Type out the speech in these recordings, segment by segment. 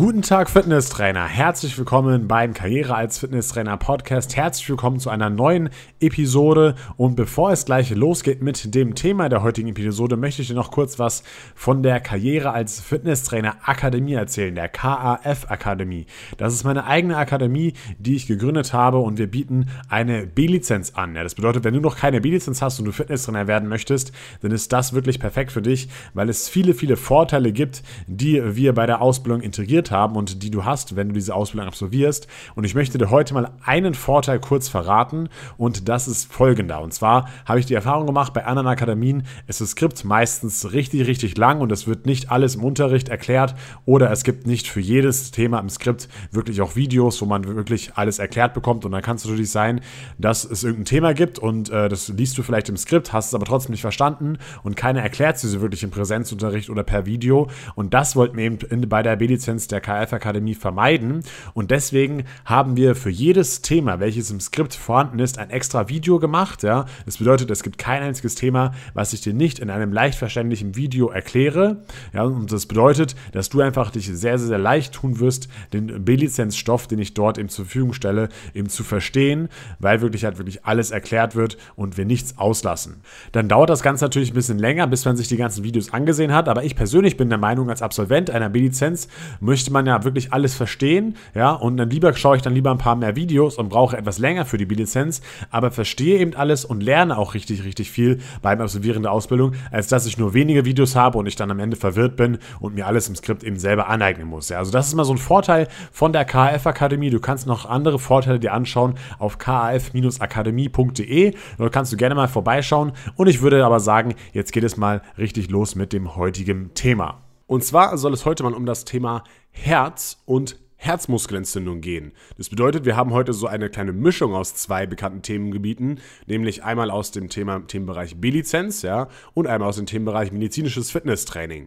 Guten Tag, Fitnesstrainer. Herzlich willkommen beim Karriere als Fitnesstrainer Podcast. Herzlich willkommen zu einer neuen Episode. Und bevor es gleich losgeht mit dem Thema der heutigen Episode, möchte ich dir noch kurz was von der Karriere als Fitnesstrainer Akademie erzählen, der KAF Akademie. Das ist meine eigene Akademie, die ich gegründet habe und wir bieten eine B-Lizenz an. Ja, das bedeutet, wenn du noch keine B-Lizenz hast und du Fitnesstrainer werden möchtest, dann ist das wirklich perfekt für dich, weil es viele, viele Vorteile gibt, die wir bei der Ausbildung integriert haben und die du hast, wenn du diese Ausbildung absolvierst. Und ich möchte dir heute mal einen Vorteil kurz verraten und das ist folgender. Und zwar habe ich die Erfahrung gemacht, bei anderen Akademien ist das Skript meistens richtig, richtig lang und es wird nicht alles im Unterricht erklärt oder es gibt nicht für jedes Thema im Skript wirklich auch Videos, wo man wirklich alles erklärt bekommt und dann kann es natürlich sein, dass es irgendein Thema gibt und äh, das liest du vielleicht im Skript, hast es aber trotzdem nicht verstanden und keiner erklärt es dir wirklich im Präsenzunterricht oder per Video und das wollten wir eben in, bei der B-Lizenz der der KF-Akademie vermeiden. Und deswegen haben wir für jedes Thema, welches im Skript vorhanden ist, ein extra Video gemacht. Ja? Das bedeutet, es gibt kein einziges Thema, was ich dir nicht in einem leicht verständlichen Video erkläre. Ja? Und das bedeutet, dass du einfach dich sehr, sehr, sehr leicht tun wirst, den B-Lizenz-Stoff, den ich dort eben zur Verfügung stelle, eben zu verstehen, weil wirklich halt wirklich alles erklärt wird und wir nichts auslassen. Dann dauert das Ganze natürlich ein bisschen länger, bis man sich die ganzen Videos angesehen hat. Aber ich persönlich bin der Meinung, als Absolvent einer B-Lizenz möchte möchte man ja wirklich alles verstehen, ja, und dann lieber schaue ich dann lieber ein paar mehr Videos und brauche etwas länger für die B-Lizenz, aber verstehe eben alles und lerne auch richtig, richtig viel beim Absolvieren der Ausbildung, als dass ich nur wenige Videos habe und ich dann am Ende verwirrt bin und mir alles im Skript eben selber aneignen muss. Ja, also das ist mal so ein Vorteil von der KAF-Akademie. Du kannst noch andere Vorteile dir anschauen auf kaf-akademie.de. Dort kannst du gerne mal vorbeischauen und ich würde aber sagen, jetzt geht es mal richtig los mit dem heutigen Thema. Und zwar soll es heute mal um das Thema Herz und Herzmuskelentzündung gehen. Das bedeutet, wir haben heute so eine kleine Mischung aus zwei bekannten Themengebieten, nämlich einmal aus dem Thema, Themenbereich B-Lizenz, ja, und einmal aus dem Themenbereich medizinisches Fitnesstraining.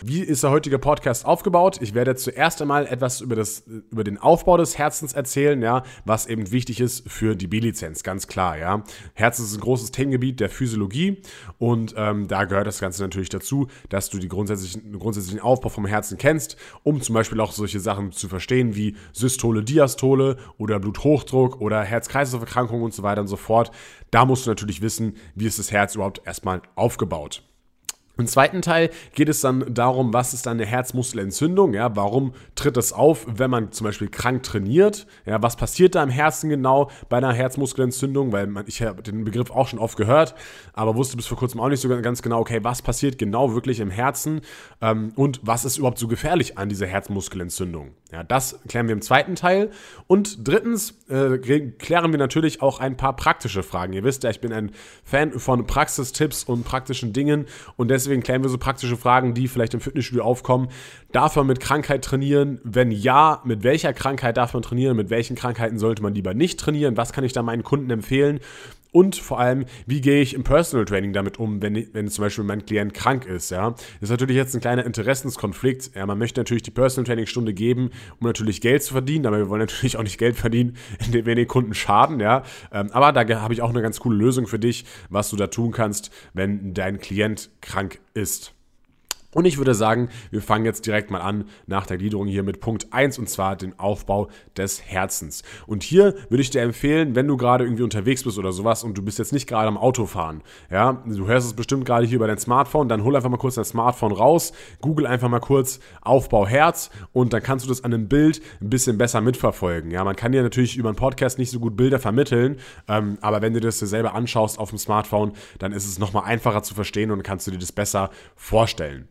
Wie ist der heutige Podcast aufgebaut? Ich werde zuerst einmal etwas über, das, über den Aufbau des Herzens erzählen, ja, was eben wichtig ist für die B-Lizenz, ganz klar, ja. Herz ist ein großes Themengebiet der Physiologie und ähm, da gehört das Ganze natürlich dazu, dass du die grundsätzlichen, grundsätzlichen Aufbau vom Herzen kennst, um zum Beispiel auch solche Sachen zu verstehen verstehen wie Systole, Diastole oder Bluthochdruck oder Herz-Kreislauf-Erkrankungen und so weiter und so fort. Da musst du natürlich wissen, wie ist das Herz überhaupt erstmal aufgebaut. Im zweiten Teil geht es dann darum, was ist eine Herzmuskelentzündung, ja, warum tritt das auf, wenn man zum Beispiel krank trainiert, ja, was passiert da im Herzen genau bei einer Herzmuskelentzündung, weil man, ich habe den Begriff auch schon oft gehört, aber wusste bis vor kurzem auch nicht so ganz genau, okay, was passiert genau wirklich im Herzen ähm, und was ist überhaupt so gefährlich an dieser Herzmuskelentzündung. Ja, das klären wir im zweiten Teil und drittens äh, klären wir natürlich auch ein paar praktische Fragen. Ihr wisst ja, ich bin ein Fan von Praxistipps und praktischen Dingen und deswegen deswegen klären wir so praktische Fragen, die vielleicht im Fitnessstudio aufkommen. Darf man mit Krankheit trainieren? Wenn ja, mit welcher Krankheit darf man trainieren? Mit welchen Krankheiten sollte man lieber nicht trainieren? Was kann ich da meinen Kunden empfehlen? Und vor allem, wie gehe ich im Personal Training damit um, wenn, wenn zum Beispiel mein Klient krank ist, ja? Das ist natürlich jetzt ein kleiner Interessenskonflikt. Ja, man möchte natürlich die Personal Training Stunde geben, um natürlich Geld zu verdienen, aber wir wollen natürlich auch nicht Geld verdienen, indem wir den Kunden schaden, ja? Ähm, aber da habe ich auch eine ganz coole Lösung für dich, was du da tun kannst, wenn dein Klient krank ist. Und ich würde sagen, wir fangen jetzt direkt mal an nach der Gliederung hier mit Punkt 1 und zwar den Aufbau des Herzens. Und hier würde ich dir empfehlen, wenn du gerade irgendwie unterwegs bist oder sowas und du bist jetzt nicht gerade am Autofahren, ja, du hörst es bestimmt gerade hier über dein Smartphone, dann hol einfach mal kurz dein Smartphone raus, google einfach mal kurz Aufbau Herz und dann kannst du das an einem Bild ein bisschen besser mitverfolgen. Ja, man kann dir natürlich über einen Podcast nicht so gut Bilder vermitteln, ähm, aber wenn du das dir selber anschaust auf dem Smartphone, dann ist es nochmal einfacher zu verstehen und kannst du dir das besser vorstellen.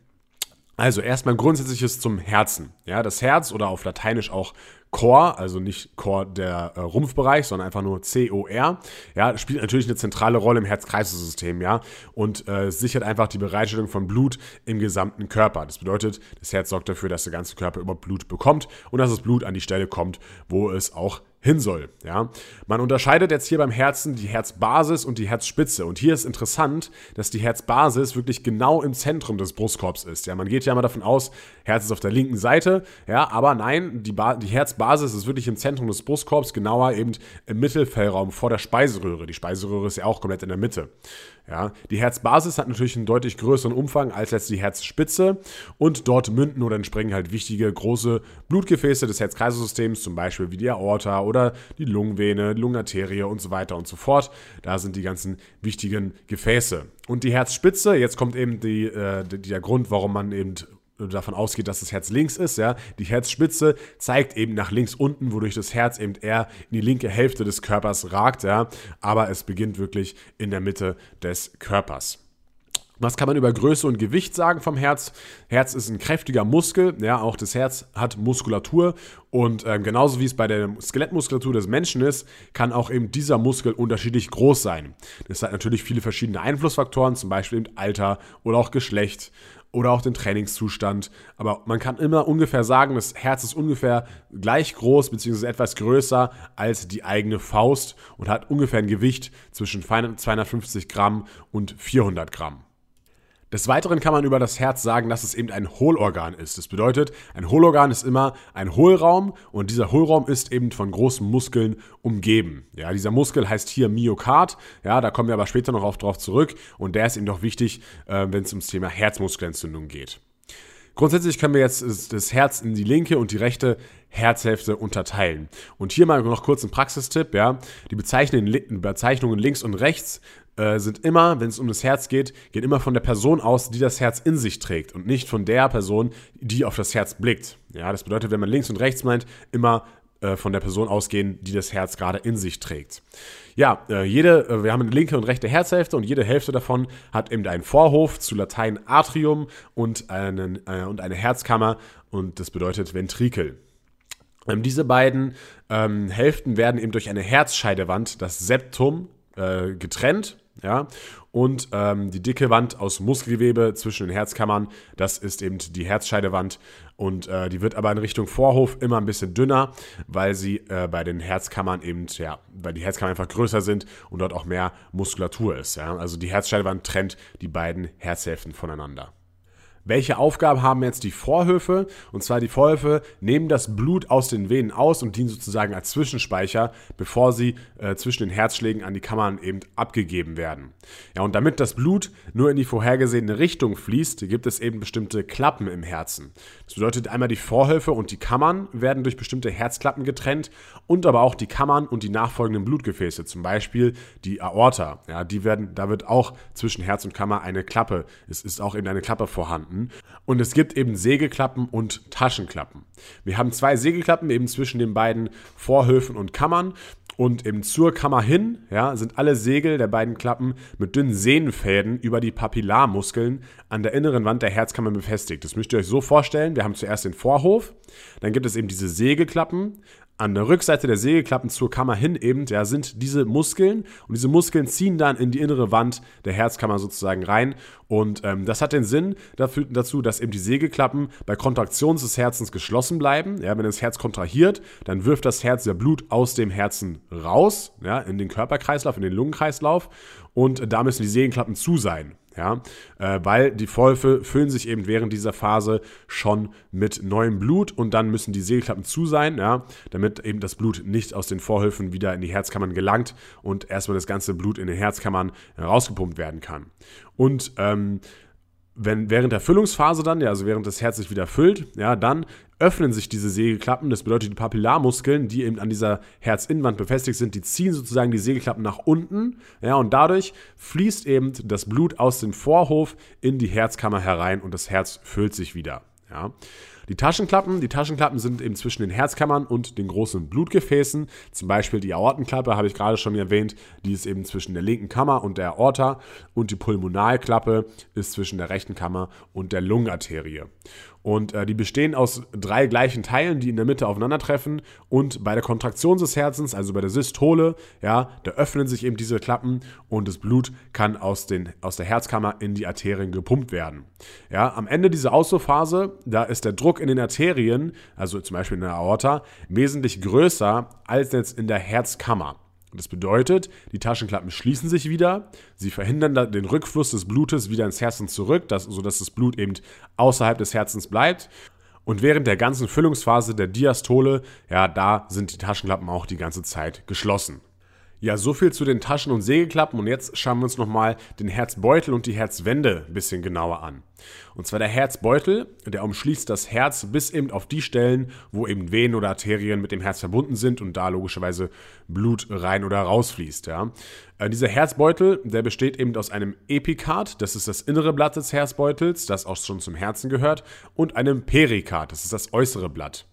Also erstmal grundsätzliches zum Herzen. Ja, das Herz oder auf Lateinisch auch Core, also nicht Core der äh, Rumpfbereich, sondern einfach nur C-O-R, ja, spielt natürlich eine zentrale Rolle im Herz-Kreislauf-System, ja, und äh, sichert einfach die Bereitstellung von Blut im gesamten Körper. Das bedeutet, das Herz sorgt dafür, dass der ganze Körper über Blut bekommt und dass das Blut an die Stelle kommt, wo es auch hin soll. Ja? Man unterscheidet jetzt hier beim Herzen die Herzbasis und die Herzspitze. Und hier ist interessant, dass die Herzbasis wirklich genau im Zentrum des Brustkorbs ist. Ja? Man geht ja mal davon aus, Herz ist auf der linken Seite, ja, aber nein, die, die Herzbasis ist wirklich im Zentrum des Brustkorbs, genauer eben im Mittelfellraum vor der Speiseröhre. Die Speiseröhre ist ja auch komplett in der Mitte. Ja, die Herzbasis hat natürlich einen deutlich größeren Umfang als jetzt die Herzspitze und dort münden oder entspringen halt wichtige große Blutgefäße des Herz-Kreislauf-Systems, zum Beispiel wie die Aorta oder die Lungenvene, Lungenarterie und so weiter und so fort. Da sind die ganzen wichtigen Gefäße. Und die Herzspitze, jetzt kommt eben die, äh, der Grund, warum man eben davon ausgeht, dass das Herz links ist, ja, die Herzspitze zeigt eben nach links unten, wodurch das Herz eben eher in die linke Hälfte des Körpers ragt, ja, aber es beginnt wirklich in der Mitte des Körpers. Was kann man über Größe und Gewicht sagen vom Herz? Herz ist ein kräftiger Muskel, ja, auch das Herz hat Muskulatur und äh, genauso wie es bei der Skelettmuskulatur des Menschen ist, kann auch eben dieser Muskel unterschiedlich groß sein. Das hat natürlich viele verschiedene Einflussfaktoren, zum Beispiel eben Alter oder auch Geschlecht oder auch den Trainingszustand. Aber man kann immer ungefähr sagen, das Herz ist ungefähr gleich groß bzw. etwas größer als die eigene Faust und hat ungefähr ein Gewicht zwischen 250 Gramm und 400 Gramm. Des Weiteren kann man über das Herz sagen, dass es eben ein Hohlorgan ist. Das bedeutet, ein Hohlorgan ist immer ein Hohlraum und dieser Hohlraum ist eben von großen Muskeln umgeben. Ja, dieser Muskel heißt hier Myokard. Ja, da kommen wir aber später noch drauf zurück und der ist eben doch wichtig, äh, wenn es ums Thema Herzmuskelentzündung geht. Grundsätzlich können wir jetzt das Herz in die linke und die rechte Herzhälfte unterteilen. Und hier mal noch kurz ein Praxistipp, ja. Die Bezeichnungen links und rechts äh, sind immer, wenn es um das Herz geht, geht immer von der Person aus, die das Herz in sich trägt und nicht von der Person, die auf das Herz blickt. Ja, das bedeutet, wenn man links und rechts meint, immer äh, von der Person ausgehen, die das Herz gerade in sich trägt. Ja, äh, jede, äh, wir haben eine linke und rechte Herzhälfte und jede Hälfte davon hat eben einen Vorhof, zu Latein Atrium und, einen, und eine Herzkammer und das bedeutet Ventrikel. Ähm, diese beiden ähm, Hälften werden eben durch eine Herzscheidewand, das Septum, getrennt. Ja, und ähm, die dicke Wand aus Muskelgewebe zwischen den Herzkammern, das ist eben die Herzscheidewand und äh, die wird aber in Richtung Vorhof immer ein bisschen dünner, weil sie äh, bei den Herzkammern eben, ja, weil die Herzkammern einfach größer sind und dort auch mehr Muskulatur ist. Ja? Also die Herzscheidewand trennt die beiden Herzhälften voneinander. Welche Aufgabe haben jetzt die Vorhöfe? Und zwar die Vorhöfe nehmen das Blut aus den Venen aus und dienen sozusagen als Zwischenspeicher, bevor sie äh, zwischen den Herzschlägen an die Kammern eben abgegeben werden. Ja, und damit das Blut nur in die vorhergesehene Richtung fließt, gibt es eben bestimmte Klappen im Herzen. Das bedeutet einmal die Vorhöfe und die Kammern werden durch bestimmte Herzklappen getrennt und aber auch die Kammern und die nachfolgenden Blutgefäße, zum Beispiel die Aorta. Ja, die werden, da wird auch zwischen Herz und Kammer eine Klappe. Es ist auch eben eine Klappe vorhanden vorhanden. Und es gibt eben Sägeklappen und Taschenklappen. Wir haben zwei Sägeklappen eben zwischen den beiden Vorhöfen und Kammern. Und eben zur Kammer hin ja, sind alle Segel der beiden Klappen mit dünnen Sehnenfäden über die Papillarmuskeln an der inneren Wand der Herzkammer befestigt. Das müsst ihr euch so vorstellen. Wir haben zuerst den Vorhof, dann gibt es eben diese Segelklappen, an der Rückseite der Segelklappen zur Kammer hin eben, ja, sind diese Muskeln und diese Muskeln ziehen dann in die innere Wand der Herzkammer sozusagen rein und ähm, das hat den Sinn dafür, dazu, dass eben die Segelklappen bei Kontraktion des Herzens geschlossen bleiben. Ja, wenn das Herz kontrahiert, dann wirft das Herz ja Blut aus dem Herzen raus, ja, in den Körperkreislauf, in den Lungenkreislauf und da müssen die Segelklappen zu sein. Ja, äh, weil die Vorhöfe füllen sich eben während dieser Phase schon mit neuem Blut und dann müssen die Segelklappen zu sein, ja, damit eben das Blut nicht aus den Vorhöfen wieder in die Herzkammern gelangt und erstmal das ganze Blut in den Herzkammern rausgepumpt werden kann. Und ähm, wenn während der Füllungsphase dann, ja, also während das Herz sich wieder füllt, ja, dann öffnen sich diese Segelklappen. Das bedeutet, die Papillarmuskeln, die eben an dieser Herzinnenwand befestigt sind, die ziehen sozusagen die Segelklappen nach unten, ja, und dadurch fließt eben das Blut aus dem Vorhof in die Herzkammer herein und das Herz füllt sich wieder, ja. Die Taschenklappen, die Taschenklappen sind eben zwischen den Herzkammern und den großen Blutgefäßen. Zum Beispiel die Aortenklappe habe ich gerade schon erwähnt, die ist eben zwischen der linken Kammer und der Aorta und die Pulmonalklappe ist zwischen der rechten Kammer und der Lungenarterie. Und äh, die bestehen aus drei gleichen Teilen, die in der Mitte aufeinandertreffen. Und bei der Kontraktion des Herzens, also bei der Systole, ja, da öffnen sich eben diese Klappen und das Blut kann aus, den, aus der Herzkammer in die Arterien gepumpt werden. Ja, am Ende dieser Auswurfphase, da ist der Druck in den Arterien, also zum Beispiel in der Aorta, wesentlich größer als jetzt in der Herzkammer. Das bedeutet, die Taschenklappen schließen sich wieder, sie verhindern den Rückfluss des Blutes wieder ins Herzen zurück, dass, sodass das Blut eben außerhalb des Herzens bleibt. Und während der ganzen Füllungsphase der Diastole, ja, da sind die Taschenklappen auch die ganze Zeit geschlossen. Ja, so viel zu den Taschen- und Sägeklappen und jetzt schauen wir uns nochmal den Herzbeutel und die Herzwände ein bisschen genauer an. Und zwar der Herzbeutel, der umschließt das Herz bis eben auf die Stellen, wo eben Venen oder Arterien mit dem Herz verbunden sind und da logischerweise Blut rein oder rausfließt. Ja. Äh, dieser Herzbeutel, der besteht eben aus einem Epikard, das ist das innere Blatt des Herzbeutels, das auch schon zum Herzen gehört, und einem Perikard, das ist das äußere Blatt.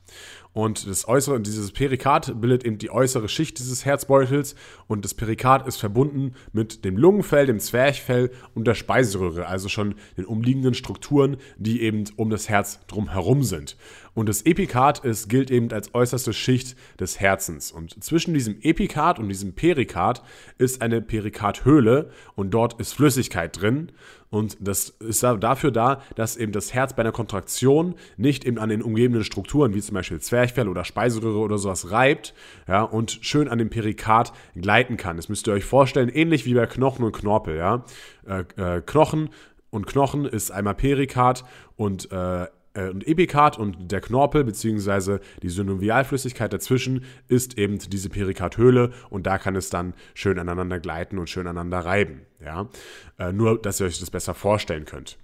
Und das äußere, dieses Perikard bildet eben die äußere Schicht dieses Herzbeutels und das Perikard ist verbunden mit dem Lungenfell, dem Zwerchfell und der Speiseröhre, also schon den umliegenden Strukturen, die eben um das Herz drumherum sind. Und das Epikard ist, gilt eben als äußerste Schicht des Herzens. Und zwischen diesem Epikard und diesem Perikard ist eine Perikardhöhle und dort ist Flüssigkeit drin. Und das ist dafür da, dass eben das Herz bei einer Kontraktion nicht eben an den umgebenden Strukturen, wie zum Beispiel Zwerchfell oder Speiseröhre oder sowas, reibt ja, und schön an dem Perikard gleiten kann. Das müsst ihr euch vorstellen, ähnlich wie bei Knochen und Knorpel. Ja? Äh, äh, Knochen und Knochen ist einmal Perikard und äh, äh, und Epikard und der Knorpel bzw. die Synovialflüssigkeit dazwischen ist eben diese Perikardhöhle und da kann es dann schön aneinander gleiten und schön aneinander reiben. Ja? Äh, nur, dass ihr euch das besser vorstellen könnt.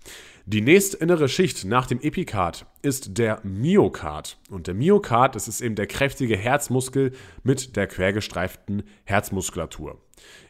Die nächste innere Schicht nach dem Epikard ist der Myokard. Und der Myokard, das ist eben der kräftige Herzmuskel mit der quergestreiften Herzmuskulatur.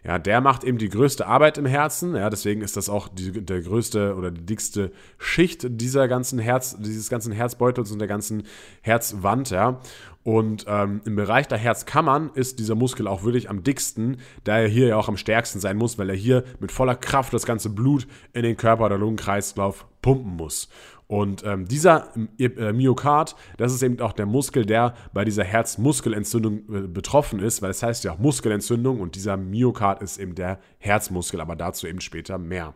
Ja, der macht eben die größte Arbeit im Herzen. Ja, deswegen ist das auch die, der größte oder die dickste Schicht dieser ganzen Herz, dieses ganzen Herzbeutels und der ganzen Herzwand. Ja. Und ähm, im Bereich der Herzkammern ist dieser Muskel auch wirklich am dicksten, da er hier ja auch am stärksten sein muss, weil er hier mit voller Kraft das ganze Blut in den Körper oder Lungenkreislauf pumpen muss. Und ähm, dieser äh, Myokard, das ist eben auch der Muskel, der bei dieser Herzmuskelentzündung äh, betroffen ist, weil es das heißt ja auch Muskelentzündung und dieser Myokard ist eben der Herzmuskel, aber dazu eben später mehr.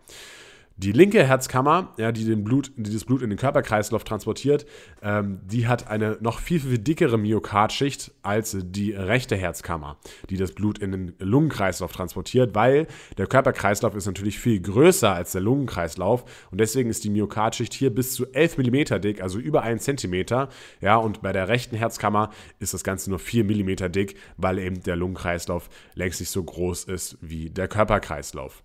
Die linke Herzkammer, ja, die, den Blut, die das Blut in den Körperkreislauf transportiert, ähm, die hat eine noch viel, viel dickere Myokardschicht als die rechte Herzkammer, die das Blut in den Lungenkreislauf transportiert, weil der Körperkreislauf ist natürlich viel größer als der Lungenkreislauf und deswegen ist die Myokardschicht hier bis zu 11 mm dick, also über 1 cm. Ja, und bei der rechten Herzkammer ist das Ganze nur 4 mm dick, weil eben der Lungenkreislauf längst nicht so groß ist wie der Körperkreislauf.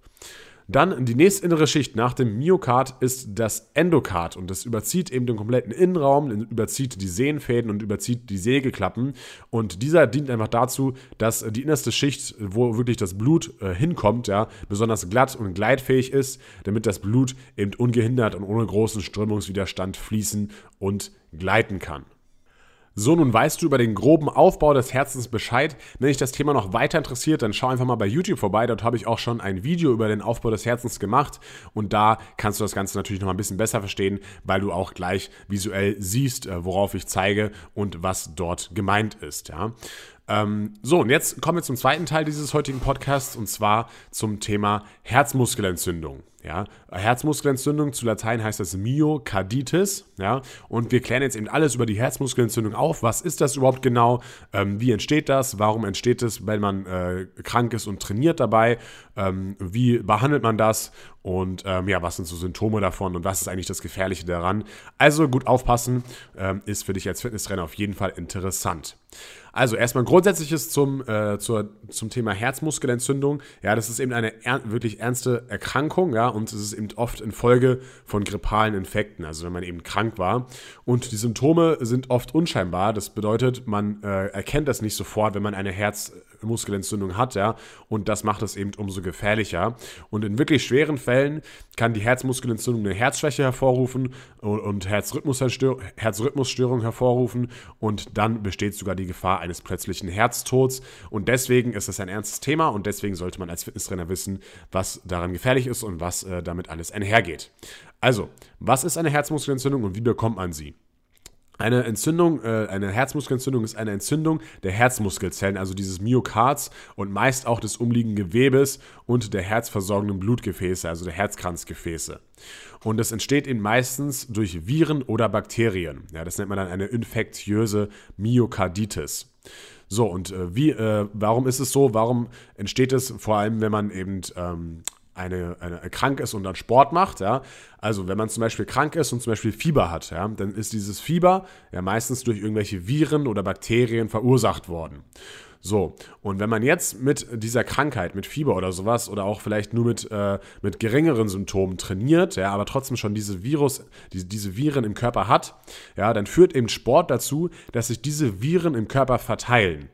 Dann die nächste innere Schicht nach dem Myokard ist das Endokard und das überzieht eben den kompletten Innenraum, überzieht die Sehnenfäden und überzieht die Sägeklappen und dieser dient einfach dazu, dass die innerste Schicht, wo wirklich das Blut äh, hinkommt, ja, besonders glatt und gleitfähig ist, damit das Blut eben ungehindert und ohne großen Strömungswiderstand fließen und gleiten kann. So, nun weißt du über den groben Aufbau des Herzens Bescheid. Wenn dich das Thema noch weiter interessiert, dann schau einfach mal bei YouTube vorbei. Dort habe ich auch schon ein Video über den Aufbau des Herzens gemacht. Und da kannst du das Ganze natürlich noch ein bisschen besser verstehen, weil du auch gleich visuell siehst, äh, worauf ich zeige und was dort gemeint ist. Ja. Ähm, so, und jetzt kommen wir zum zweiten Teil dieses heutigen Podcasts und zwar zum Thema Herzmuskelentzündung. Ja, Herzmuskelentzündung zu Latein heißt das Myokarditis. Ja, und wir klären jetzt eben alles über die Herzmuskelentzündung auf. Was ist das überhaupt genau? Ähm, wie entsteht das? Warum entsteht es, wenn man äh, krank ist und trainiert dabei? Ähm, wie behandelt man das? Und ähm, ja, was sind so Symptome davon und was ist eigentlich das Gefährliche daran? Also gut aufpassen, ähm, ist für dich als Fitnesstrainer auf jeden Fall interessant. Also erstmal grundsätzliches zum, äh, zur, zum Thema Herzmuskelentzündung. Ja, das ist eben eine er wirklich ernste Erkrankung, ja, und es ist eben oft in Folge von grippalen Infekten, also wenn man eben krank war. Und die Symptome sind oft unscheinbar. Das bedeutet, man äh, erkennt das nicht sofort, wenn man eine Herzmuskelentzündung hat, ja, und das macht es eben umso gefährlicher. Und in wirklich schweren Fällen kann die Herzmuskelentzündung eine Herzschwäche hervorrufen und, und Herzrhythmusstörung hervorrufen und dann besteht sogar die Gefahr eines plötzlichen Herztods. Und deswegen ist es ein ernstes Thema und deswegen sollte man als Fitnesstrainer wissen, was daran gefährlich ist und was äh, damit alles einhergeht. Also, was ist eine Herzmuskelentzündung und wie bekommt man sie? Eine Entzündung, äh, eine Herzmuskelentzündung ist eine Entzündung der Herzmuskelzellen, also dieses Myokards und meist auch des umliegenden Gewebes und der herzversorgenden Blutgefäße, also der Herzkranzgefäße. Und das entsteht eben meistens durch Viren oder Bakterien. Ja, das nennt man dann eine infektiöse Myokarditis. So, und äh, wie, äh, warum ist es so? Warum entsteht es vor allem, wenn man eben ähm, eine, eine, krank ist und dann Sport macht, ja, also wenn man zum Beispiel krank ist und zum Beispiel Fieber hat, ja, dann ist dieses Fieber ja meistens durch irgendwelche Viren oder Bakterien verursacht worden. So, und wenn man jetzt mit dieser Krankheit, mit Fieber oder sowas oder auch vielleicht nur mit, äh, mit geringeren Symptomen trainiert, ja, aber trotzdem schon diese Virus, diese, diese Viren im Körper hat, ja, dann führt eben Sport dazu, dass sich diese Viren im Körper verteilen.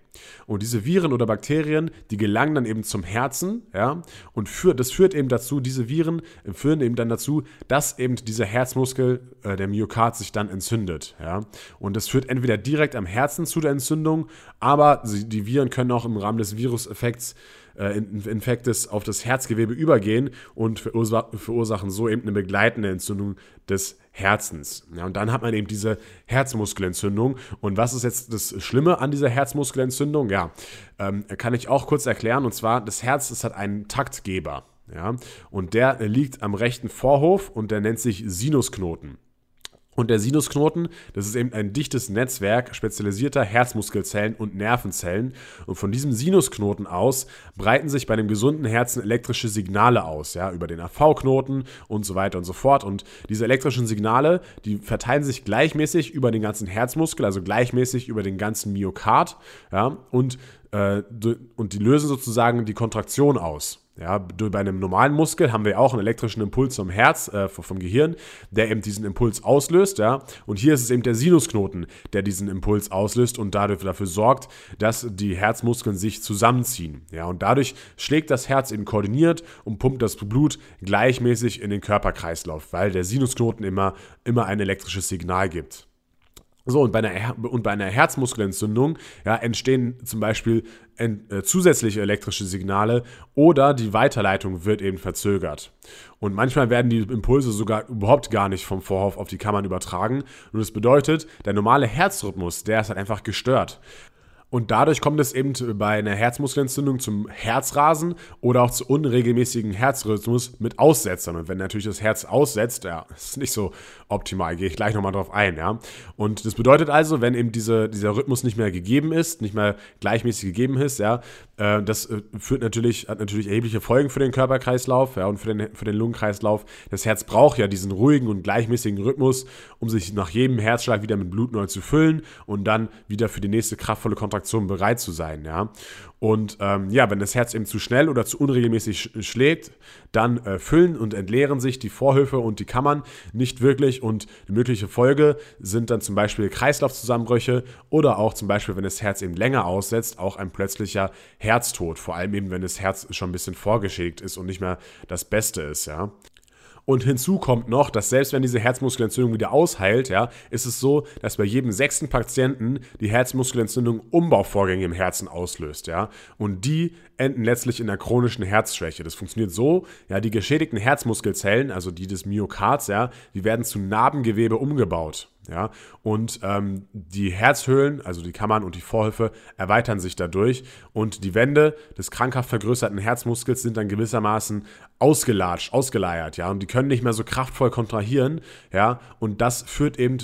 Und diese Viren oder Bakterien, die gelangen dann eben zum Herzen, ja, und führt, das führt eben dazu, diese Viren führen eben dann dazu, dass eben dieser Herzmuskel, äh, der Myokard, sich dann entzündet, ja. Und das führt entweder direkt am Herzen zu der Entzündung, aber die Viren können auch im Rahmen des Viruseffekts äh, Infektes auf das Herzgewebe übergehen und verursachen so eben eine begleitende Entzündung des Herzens. Ja, und dann hat man eben diese Herzmuskelentzündung. Und was ist jetzt das Schlimme an dieser Herzmuskelentzündung? Ja, ähm, kann ich auch kurz erklären. Und zwar, das Herz das hat einen Taktgeber. Ja, und der liegt am rechten Vorhof und der nennt sich Sinusknoten. Und der Sinusknoten, das ist eben ein dichtes Netzwerk spezialisierter Herzmuskelzellen und Nervenzellen. Und von diesem Sinusknoten aus breiten sich bei einem gesunden Herzen elektrische Signale aus, ja, über den AV-Knoten und so weiter und so fort. Und diese elektrischen Signale, die verteilen sich gleichmäßig über den ganzen Herzmuskel, also gleichmäßig über den ganzen Myokard, ja, und, äh, und die lösen sozusagen die Kontraktion aus. Ja, bei einem normalen Muskel haben wir auch einen elektrischen Impuls vom Herz, äh, vom Gehirn, der eben diesen Impuls auslöst. Ja? Und hier ist es eben der Sinusknoten, der diesen Impuls auslöst und dadurch dafür sorgt, dass die Herzmuskeln sich zusammenziehen. Ja? Und dadurch schlägt das Herz eben koordiniert und pumpt das Blut gleichmäßig in den Körperkreislauf, weil der Sinusknoten immer, immer ein elektrisches Signal gibt. So, und bei einer, und bei einer Herzmuskelentzündung ja, entstehen zum Beispiel ent, äh, zusätzliche elektrische Signale oder die Weiterleitung wird eben verzögert. Und manchmal werden die Impulse sogar überhaupt gar nicht vom Vorhof auf die Kammern übertragen. Und das bedeutet, der normale Herzrhythmus, der ist halt einfach gestört. Und dadurch kommt es eben bei einer Herzmuskelentzündung zum Herzrasen oder auch zu unregelmäßigen Herzrhythmus mit Aussetzern. Und wenn natürlich das Herz aussetzt, ja, ist nicht so optimal, gehe ich gleich nochmal drauf ein, ja. Und das bedeutet also, wenn eben diese, dieser Rhythmus nicht mehr gegeben ist, nicht mehr gleichmäßig gegeben ist, ja, äh, das äh, führt natürlich, hat natürlich erhebliche Folgen für den Körperkreislauf, ja, und für den, für den Lungenkreislauf. Das Herz braucht ja diesen ruhigen und gleichmäßigen Rhythmus, um sich nach jedem Herzschlag wieder mit Blut neu zu füllen und dann wieder für die nächste kraftvolle Kontraktion Kontraktion bereit zu sein, ja. Und ähm, ja, wenn das Herz eben zu schnell oder zu unregelmäßig sch schlägt, dann äh, füllen und entleeren sich die Vorhöfe und die Kammern nicht wirklich und die mögliche Folge sind dann zum Beispiel Kreislaufzusammenbrüche oder auch zum Beispiel, wenn das Herz eben länger aussetzt, auch ein plötzlicher Herztod, vor allem eben, wenn das Herz schon ein bisschen vorgeschädigt ist und nicht mehr das Beste ist, ja. Und hinzu kommt noch, dass selbst wenn diese Herzmuskelentzündung wieder ausheilt, ja, ist es so, dass bei jedem sechsten Patienten die Herzmuskelentzündung Umbauvorgänge im Herzen auslöst, ja. Und die enden letztlich in einer chronischen Herzschwäche. Das funktioniert so, ja, die geschädigten Herzmuskelzellen, also die des Myokards, ja, die werden zu Narbengewebe umgebaut. Ja, und ähm, die Herzhöhlen, also die Kammern und die Vorhöfe, erweitern sich dadurch. Und die Wände des krankhaft vergrößerten Herzmuskels sind dann gewissermaßen ausgelatscht, ausgeleiert, ja, und die können nicht mehr so kraftvoll kontrahieren, ja, und das führt eben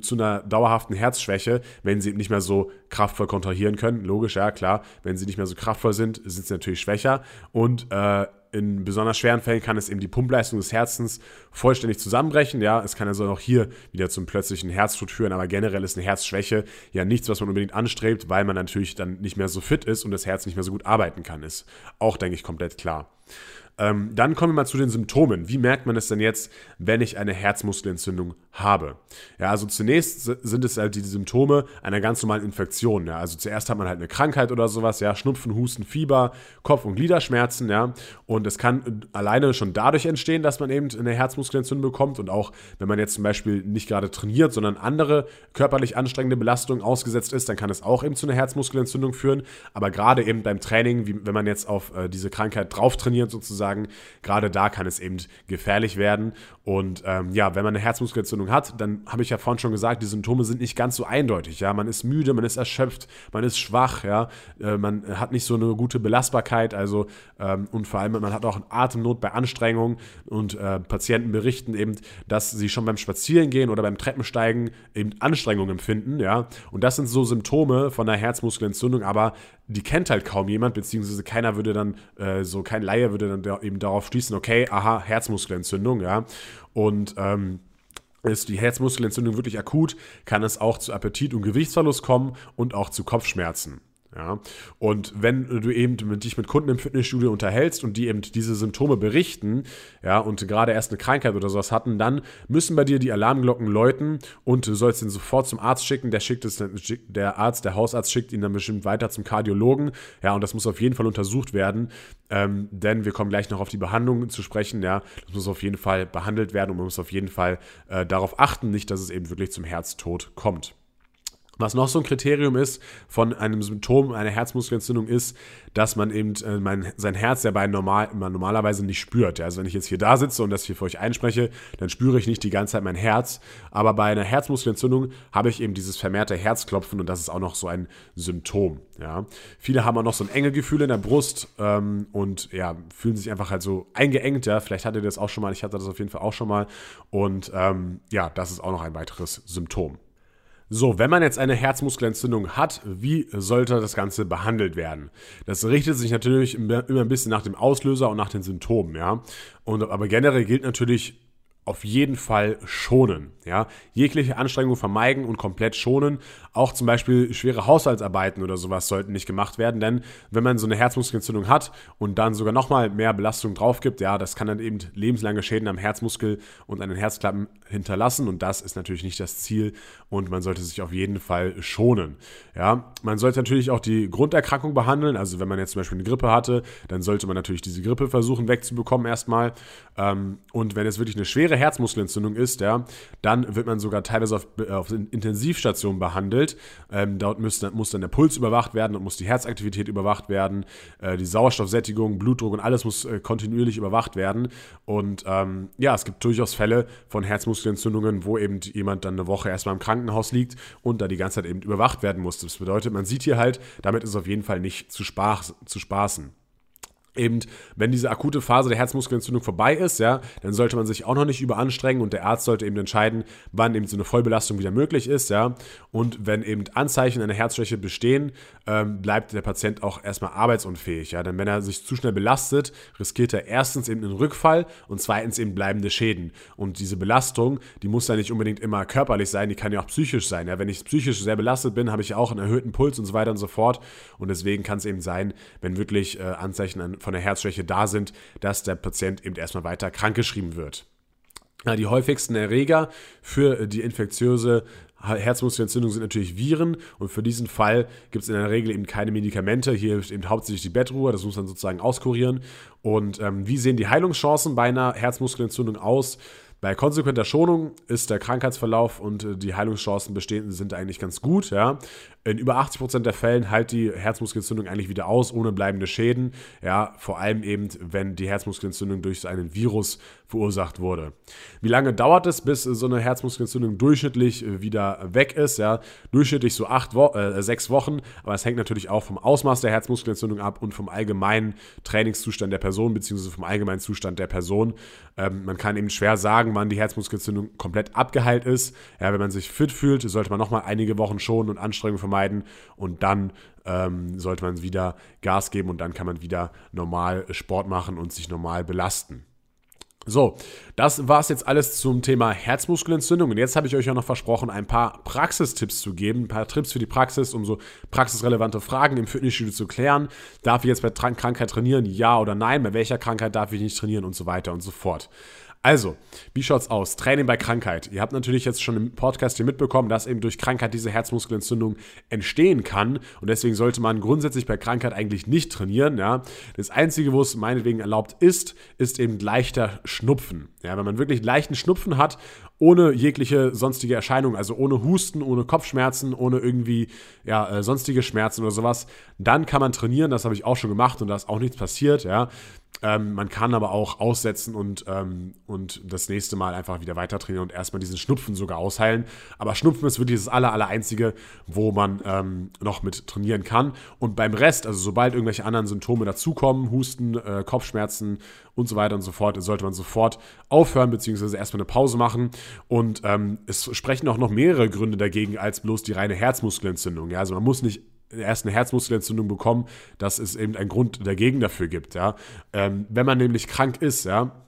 zu einer dauerhaften Herzschwäche, wenn sie eben nicht mehr so kraftvoll kontrahieren können. Logisch, ja, klar, wenn sie nicht mehr so kraftvoll sind, sind sie natürlich schwächer. Und äh, in besonders schweren Fällen kann es eben die Pumpleistung des Herzens vollständig zusammenbrechen. Ja, es kann also auch hier wieder zum plötzlichen Herztod führen, aber generell ist eine Herzschwäche ja nichts, was man unbedingt anstrebt, weil man natürlich dann nicht mehr so fit ist und das Herz nicht mehr so gut arbeiten kann. Ist auch, denke ich, komplett klar. Ähm, dann kommen wir mal zu den Symptomen. Wie merkt man es denn jetzt, wenn ich eine Herzmuskelentzündung habe? Ja, also zunächst sind es halt die Symptome einer ganz normalen Infektion. Ja, also zuerst hat man halt eine Krankheit oder sowas, ja, Schnupfen, Husten, Fieber, Kopf- und Gliederschmerzen, ja. Und es kann alleine schon dadurch entstehen, dass man eben eine Herzmuskelentzündung bekommt und auch, wenn man jetzt zum Beispiel nicht gerade trainiert, sondern andere körperlich anstrengende Belastungen ausgesetzt ist, dann kann es auch eben zu einer Herzmuskelentzündung führen. Aber gerade eben beim Training, wie, wenn man jetzt auf äh, diese Krankheit drauf trainiert sozusagen, sagen, gerade da kann es eben gefährlich werden. Und ähm, ja, wenn man eine Herzmuskelentzündung hat, dann habe ich ja vorhin schon gesagt, die Symptome sind nicht ganz so eindeutig. Ja, man ist müde, man ist erschöpft, man ist schwach, ja, äh, man hat nicht so eine gute Belastbarkeit, also ähm, und vor allem man hat auch Atemnot bei Anstrengung und äh, Patienten berichten eben, dass sie schon beim Spazierengehen oder beim Treppensteigen eben Anstrengung empfinden, ja. Und das sind so Symptome von einer Herzmuskelentzündung, aber die kennt halt kaum jemand, beziehungsweise keiner würde dann, äh, so kein Laie Laie würde dann da eben darauf schließen, okay, aha, Herzmuskelentzündung, ja. Und ähm, ist die Herzmuskelentzündung wirklich akut, kann es auch zu Appetit- und Gewichtsverlust kommen und auch zu Kopfschmerzen. Ja, und wenn du eben dich mit Kunden im Fitnessstudio unterhältst und die eben diese Symptome berichten, ja, und gerade erst eine Krankheit oder sowas hatten, dann müssen bei dir die Alarmglocken läuten und du sollst ihn sofort zum Arzt schicken. Der schickt es, der Arzt, der Hausarzt schickt ihn dann bestimmt weiter zum Kardiologen. Ja, und das muss auf jeden Fall untersucht werden, ähm, denn wir kommen gleich noch auf die Behandlung zu sprechen. Ja, das muss auf jeden Fall behandelt werden und man muss auf jeden Fall äh, darauf achten, nicht, dass es eben wirklich zum Herztod kommt. Was noch so ein Kriterium ist von einem Symptom einer Herzmuskelentzündung ist, dass man eben äh, mein, sein Herz ja bei normal, man normalerweise nicht spürt. Also wenn ich jetzt hier da sitze und das hier für euch einspreche, dann spüre ich nicht die ganze Zeit mein Herz. Aber bei einer Herzmuskelentzündung habe ich eben dieses vermehrte Herzklopfen und das ist auch noch so ein Symptom. Ja. Viele haben auch noch so ein enge Gefühl in der Brust ähm, und ja, fühlen sich einfach halt so eingeengt. Ja. Vielleicht hattet ihr das auch schon mal, ich hatte das auf jeden Fall auch schon mal. Und ähm, ja, das ist auch noch ein weiteres Symptom. So, wenn man jetzt eine Herzmuskelentzündung hat, wie sollte das Ganze behandelt werden? Das richtet sich natürlich immer ein bisschen nach dem Auslöser und nach den Symptomen, ja. Und, aber generell gilt natürlich auf jeden Fall schonen. Ja? Jegliche Anstrengung vermeiden und komplett schonen. Auch zum Beispiel schwere Haushaltsarbeiten oder sowas sollten nicht gemacht werden, denn wenn man so eine Herzmuskelentzündung hat und dann sogar nochmal mehr Belastung drauf gibt, ja, das kann dann eben lebenslange Schäden am Herzmuskel und an den Herzklappen hinterlassen und das ist natürlich nicht das Ziel und man sollte sich auf jeden Fall schonen. Ja? Man sollte natürlich auch die Grunderkrankung behandeln, also wenn man jetzt zum Beispiel eine Grippe hatte, dann sollte man natürlich diese Grippe versuchen wegzubekommen erstmal ähm, und wenn es wirklich eine schwere schwere Herzmuskelentzündung ist, ja, dann wird man sogar teilweise auf, auf Intensivstationen behandelt. Ähm, dort muss, muss, dann der Puls überwacht werden und muss die Herzaktivität überwacht werden, äh, die Sauerstoffsättigung, Blutdruck und alles muss äh, kontinuierlich überwacht werden. Und ähm, ja, es gibt durchaus Fälle von Herzmuskelentzündungen, wo eben jemand dann eine Woche erstmal im Krankenhaus liegt und da die ganze Zeit eben überwacht werden muss. Das bedeutet, man sieht hier halt, damit ist auf jeden Fall nicht zu, spaß, zu spaßen eben, wenn diese akute Phase der Herzmuskelentzündung vorbei ist, ja, dann sollte man sich auch noch nicht überanstrengen und der Arzt sollte eben entscheiden, wann eben so eine Vollbelastung wieder möglich ist, ja. Und wenn eben Anzeichen einer Herzschwäche bestehen, ähm, bleibt der Patient auch erstmal arbeitsunfähig, ja. Denn wenn er sich zu schnell belastet, riskiert er erstens eben einen Rückfall und zweitens eben bleibende Schäden. Und diese Belastung, die muss ja nicht unbedingt immer körperlich sein, die kann ja auch psychisch sein, ja. Wenn ich psychisch sehr belastet bin, habe ich auch einen erhöhten Puls und so weiter und so fort. Und deswegen kann es eben sein, wenn wirklich äh, Anzeichen an von der Herzschwäche da sind, dass der Patient eben erstmal weiter krankgeschrieben wird. Die häufigsten Erreger für die infektiöse Herzmuskelentzündung sind natürlich Viren und für diesen Fall gibt es in der Regel eben keine Medikamente. Hier ist eben hauptsächlich die Bettruhe, das muss man sozusagen auskurieren. Und ähm, wie sehen die Heilungschancen bei einer Herzmuskelentzündung aus? Bei konsequenter Schonung ist der Krankheitsverlauf und äh, die Heilungschancen bestehen sind eigentlich ganz gut. Ja. In über 80% der Fällen heilt die Herzmuskelentzündung eigentlich wieder aus, ohne bleibende Schäden. Ja, vor allem eben, wenn die Herzmuskelentzündung durch so einen Virus verursacht wurde. Wie lange dauert es, bis so eine Herzmuskelentzündung durchschnittlich wieder weg ist? Ja, durchschnittlich so acht Wo äh, sechs Wochen, aber es hängt natürlich auch vom Ausmaß der Herzmuskelentzündung ab und vom allgemeinen Trainingszustand der Person bzw. vom allgemeinen Zustand der Person. Ähm, man kann eben schwer sagen, wann die Herzmuskelentzündung komplett abgeheilt ist. Ja, wenn man sich fit fühlt, sollte man nochmal einige Wochen schonen und Anstrengungen vermeiden und dann ähm, sollte man wieder Gas geben und dann kann man wieder normal Sport machen und sich normal belasten. So, das war es jetzt alles zum Thema Herzmuskelentzündung. Und jetzt habe ich euch ja noch versprochen, ein paar Praxistipps zu geben, ein paar Tipps für die Praxis, um so praxisrelevante Fragen im Fitnessstudio zu klären. Darf ich jetzt bei Krankheit trainieren? Ja oder nein? Bei welcher Krankheit darf ich nicht trainieren? Und so weiter und so fort. Also, wie schaut's aus? Training bei Krankheit. Ihr habt natürlich jetzt schon im Podcast hier mitbekommen, dass eben durch Krankheit diese Herzmuskelentzündung entstehen kann und deswegen sollte man grundsätzlich bei Krankheit eigentlich nicht trainieren. Ja. Das Einzige, wo es meinetwegen erlaubt ist, ist eben leichter Schnupfen. Ja, wenn man wirklich leichten Schnupfen hat, ohne jegliche sonstige Erscheinung, also ohne Husten, ohne Kopfschmerzen, ohne irgendwie ja, äh, sonstige Schmerzen oder sowas, dann kann man trainieren. Das habe ich auch schon gemacht und da ist auch nichts passiert. Ja. Ähm, man kann aber auch aussetzen und, ähm, und das nächste Mal einfach wieder weiter trainieren und erstmal diesen Schnupfen sogar ausheilen. Aber Schnupfen ist wirklich das aller, aller einzige, wo man ähm, noch mit trainieren kann. Und beim Rest, also sobald irgendwelche anderen Symptome dazukommen, Husten, äh, Kopfschmerzen und so weiter und so fort, sollte man sofort aufhören, beziehungsweise erstmal eine Pause machen. Und ähm, es sprechen auch noch mehrere Gründe dagegen als bloß die reine Herzmuskelentzündung. Ja, also man muss nicht erst eine Herzmuskelentzündung bekommen, dass es eben einen Grund dagegen dafür gibt. Ja? Ähm, wenn man nämlich krank ist, ja,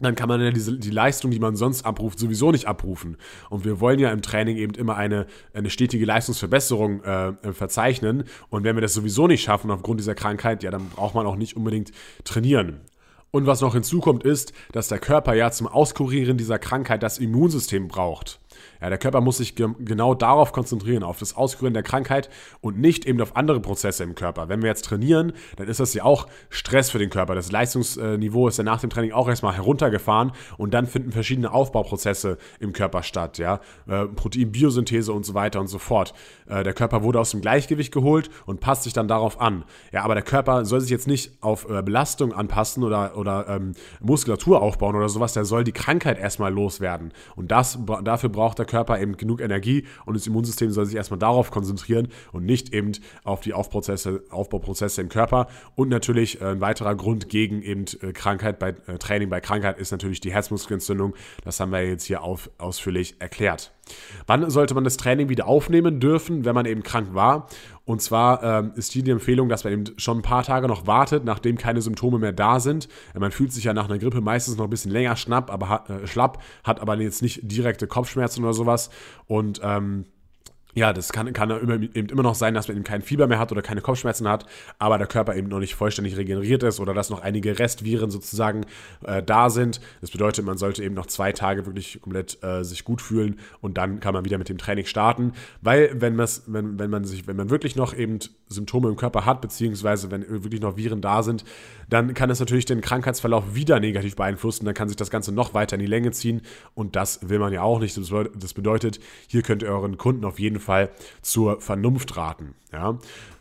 dann kann man ja diese, die Leistung, die man sonst abruft, sowieso nicht abrufen. Und wir wollen ja im Training eben immer eine, eine stetige Leistungsverbesserung äh, äh, verzeichnen. Und wenn wir das sowieso nicht schaffen aufgrund dieser Krankheit, ja, dann braucht man auch nicht unbedingt trainieren. Und was noch hinzukommt, ist, dass der Körper ja zum Auskurieren dieser Krankheit das Immunsystem braucht. Ja, der Körper muss sich ge genau darauf konzentrieren, auf das Auskurieren der Krankheit und nicht eben auf andere Prozesse im Körper. Wenn wir jetzt trainieren, dann ist das ja auch Stress für den Körper. Das Leistungsniveau ist ja nach dem Training auch erstmal heruntergefahren und dann finden verschiedene Aufbauprozesse im Körper statt, ja, äh, Proteinbiosynthese und so weiter und so fort. Äh, der Körper wurde aus dem Gleichgewicht geholt und passt sich dann darauf an. Ja, aber der Körper soll sich jetzt nicht auf äh, Belastung anpassen oder, oder ähm, Muskulatur aufbauen oder sowas. Der soll die Krankheit erstmal loswerden. Und das, dafür braucht der Körper eben genug Energie und das Immunsystem soll sich erstmal darauf konzentrieren und nicht eben auf die Aufprozesse, Aufbauprozesse im Körper. Und natürlich äh, ein weiterer Grund gegen eben äh, Krankheit bei äh, Training bei Krankheit ist natürlich die Herzmuskelentzündung. Das haben wir jetzt hier auf, ausführlich erklärt. Wann sollte man das Training wieder aufnehmen dürfen, wenn man eben krank war? Und zwar ähm, ist hier die Empfehlung, dass man eben schon ein paar Tage noch wartet, nachdem keine Symptome mehr da sind. Man fühlt sich ja nach einer Grippe meistens noch ein bisschen länger schnapp, aber äh, schlapp, hat aber jetzt nicht direkte Kopfschmerzen oder sowas. Und ähm, ja, das kann, kann eben immer noch sein, dass man eben kein Fieber mehr hat oder keine Kopfschmerzen hat, aber der Körper eben noch nicht vollständig regeneriert ist oder dass noch einige Restviren sozusagen äh, da sind. Das bedeutet, man sollte eben noch zwei Tage wirklich komplett äh, sich gut fühlen und dann kann man wieder mit dem Training starten. Weil wenn, wenn, wenn man sich, wenn man wirklich noch eben Symptome im Körper hat, beziehungsweise wenn wirklich noch Viren da sind, dann kann es natürlich den Krankheitsverlauf wieder negativ beeinflussen. Dann kann sich das Ganze noch weiter in die Länge ziehen und das will man ja auch nicht. Das bedeutet, hier könnt ihr euren Kunden auf jeden Fall zur Vernunft raten. Ja?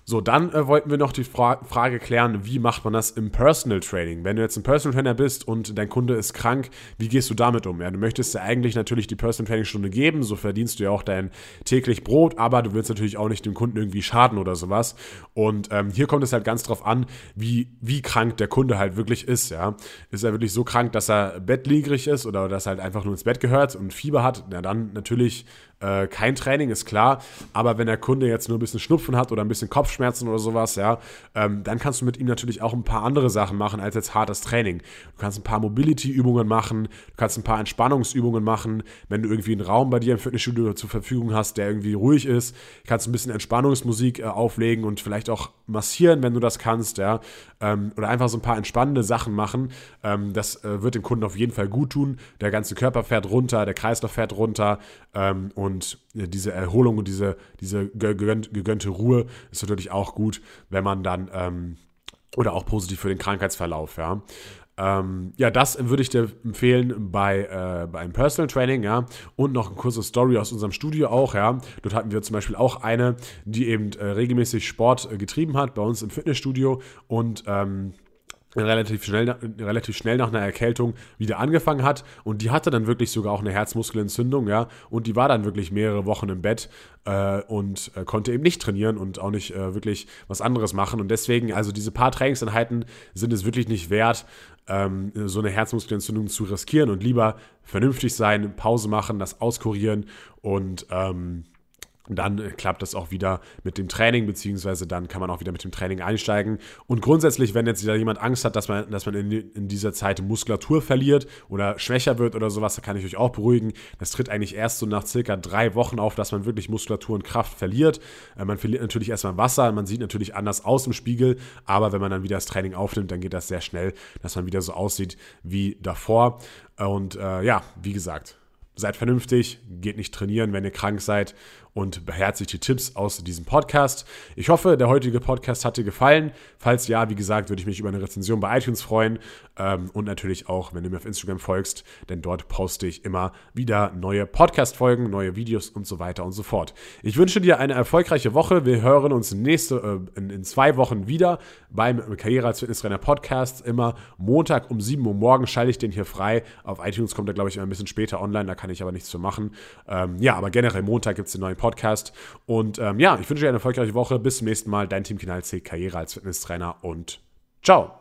So, dann äh, wollten wir noch die Fra Frage klären, wie macht man das im Personal Training? Wenn du jetzt ein Personal Trainer bist und dein Kunde ist krank, wie gehst du damit um? Ja, du möchtest ja eigentlich natürlich die Personal Training Stunde geben, so verdienst du ja auch dein täglich Brot, aber du willst natürlich auch nicht dem Kunden irgendwie schaden oder sowas. Und ähm, hier kommt es halt ganz drauf an, wie, wie krank der Kunde halt wirklich ist, ja. Ist er wirklich so krank, dass er bettlägerig ist oder dass er halt einfach nur ins Bett gehört und Fieber hat? Na dann natürlich äh, kein Training, ist klar. Aber wenn der Kunde jetzt nur ein bisschen Schnupfen hat oder ein bisschen Kopfschmerzen oder sowas, ja, ähm, dann kannst du mit ihm natürlich auch ein paar andere Sachen machen als jetzt hartes Training. Du kannst ein paar Mobility-Übungen machen, du kannst ein paar Entspannungsübungen machen. Wenn du irgendwie einen Raum bei dir im Fitnessstudio zur Verfügung hast, der irgendwie ruhig ist, kannst du ein bisschen Entspannungsmusik äh, auflegen und vielleicht auch massieren, wenn du das kannst, ja. Ähm, oder einfach so ein paar entspannende Sachen machen. Ähm, das äh, wird dem Kunden auf jeden Fall gut tun. Der ganze Körper fährt runter, der Kreislauf fährt runter ähm, und und diese Erholung und diese, diese gegönnte Ruhe ist natürlich auch gut, wenn man dann ähm, oder auch positiv für den Krankheitsverlauf, ja. Ähm, ja, das würde ich dir empfehlen bei, äh, bei einem Personal Training, ja. Und noch eine kurze Story aus unserem Studio auch, ja. Dort hatten wir zum Beispiel auch eine, die eben äh, regelmäßig Sport äh, getrieben hat bei uns im Fitnessstudio und ähm, relativ schnell, relativ schnell nach einer Erkältung wieder angefangen hat. Und die hatte dann wirklich sogar auch eine Herzmuskelentzündung, ja, und die war dann wirklich mehrere Wochen im Bett äh, und äh, konnte eben nicht trainieren und auch nicht äh, wirklich was anderes machen. Und deswegen, also diese paar Trainingseinheiten sind es wirklich nicht wert, ähm, so eine Herzmuskelentzündung zu riskieren und lieber vernünftig sein, Pause machen, das auskurieren und ähm, dann äh, klappt das auch wieder mit dem Training, beziehungsweise dann kann man auch wieder mit dem Training einsteigen. Und grundsätzlich, wenn jetzt jemand Angst hat, dass man, dass man in, in dieser Zeit Muskulatur verliert oder schwächer wird oder sowas, da kann ich euch auch beruhigen. Das tritt eigentlich erst so nach circa drei Wochen auf, dass man wirklich Muskulatur und Kraft verliert. Äh, man verliert natürlich erstmal Wasser, man sieht natürlich anders aus im Spiegel, aber wenn man dann wieder das Training aufnimmt, dann geht das sehr schnell, dass man wieder so aussieht wie davor. Und äh, ja, wie gesagt, seid vernünftig, geht nicht trainieren, wenn ihr krank seid und beherzigt Tipps aus diesem Podcast. Ich hoffe, der heutige Podcast hat dir gefallen. Falls ja, wie gesagt, würde ich mich über eine Rezension bei iTunes freuen ähm, und natürlich auch, wenn du mir auf Instagram folgst, denn dort poste ich immer wieder neue Podcast-Folgen, neue Videos und so weiter und so fort. Ich wünsche dir eine erfolgreiche Woche. Wir hören uns nächste, äh, in, zwei Wochen wieder beim Karriere als Fitnesstrainer Podcast. Immer Montag um 7 Uhr morgens schalte ich den hier frei. Auf iTunes kommt er, glaube ich, immer ein bisschen später online, da kann ich aber nichts zu machen. Ähm, ja, aber generell Montag gibt es den neuen Podcast. Und ähm, ja, ich wünsche dir eine erfolgreiche Woche. Bis zum nächsten Mal. Dein Team Kinal C, Karriere als Fitnesstrainer und ciao.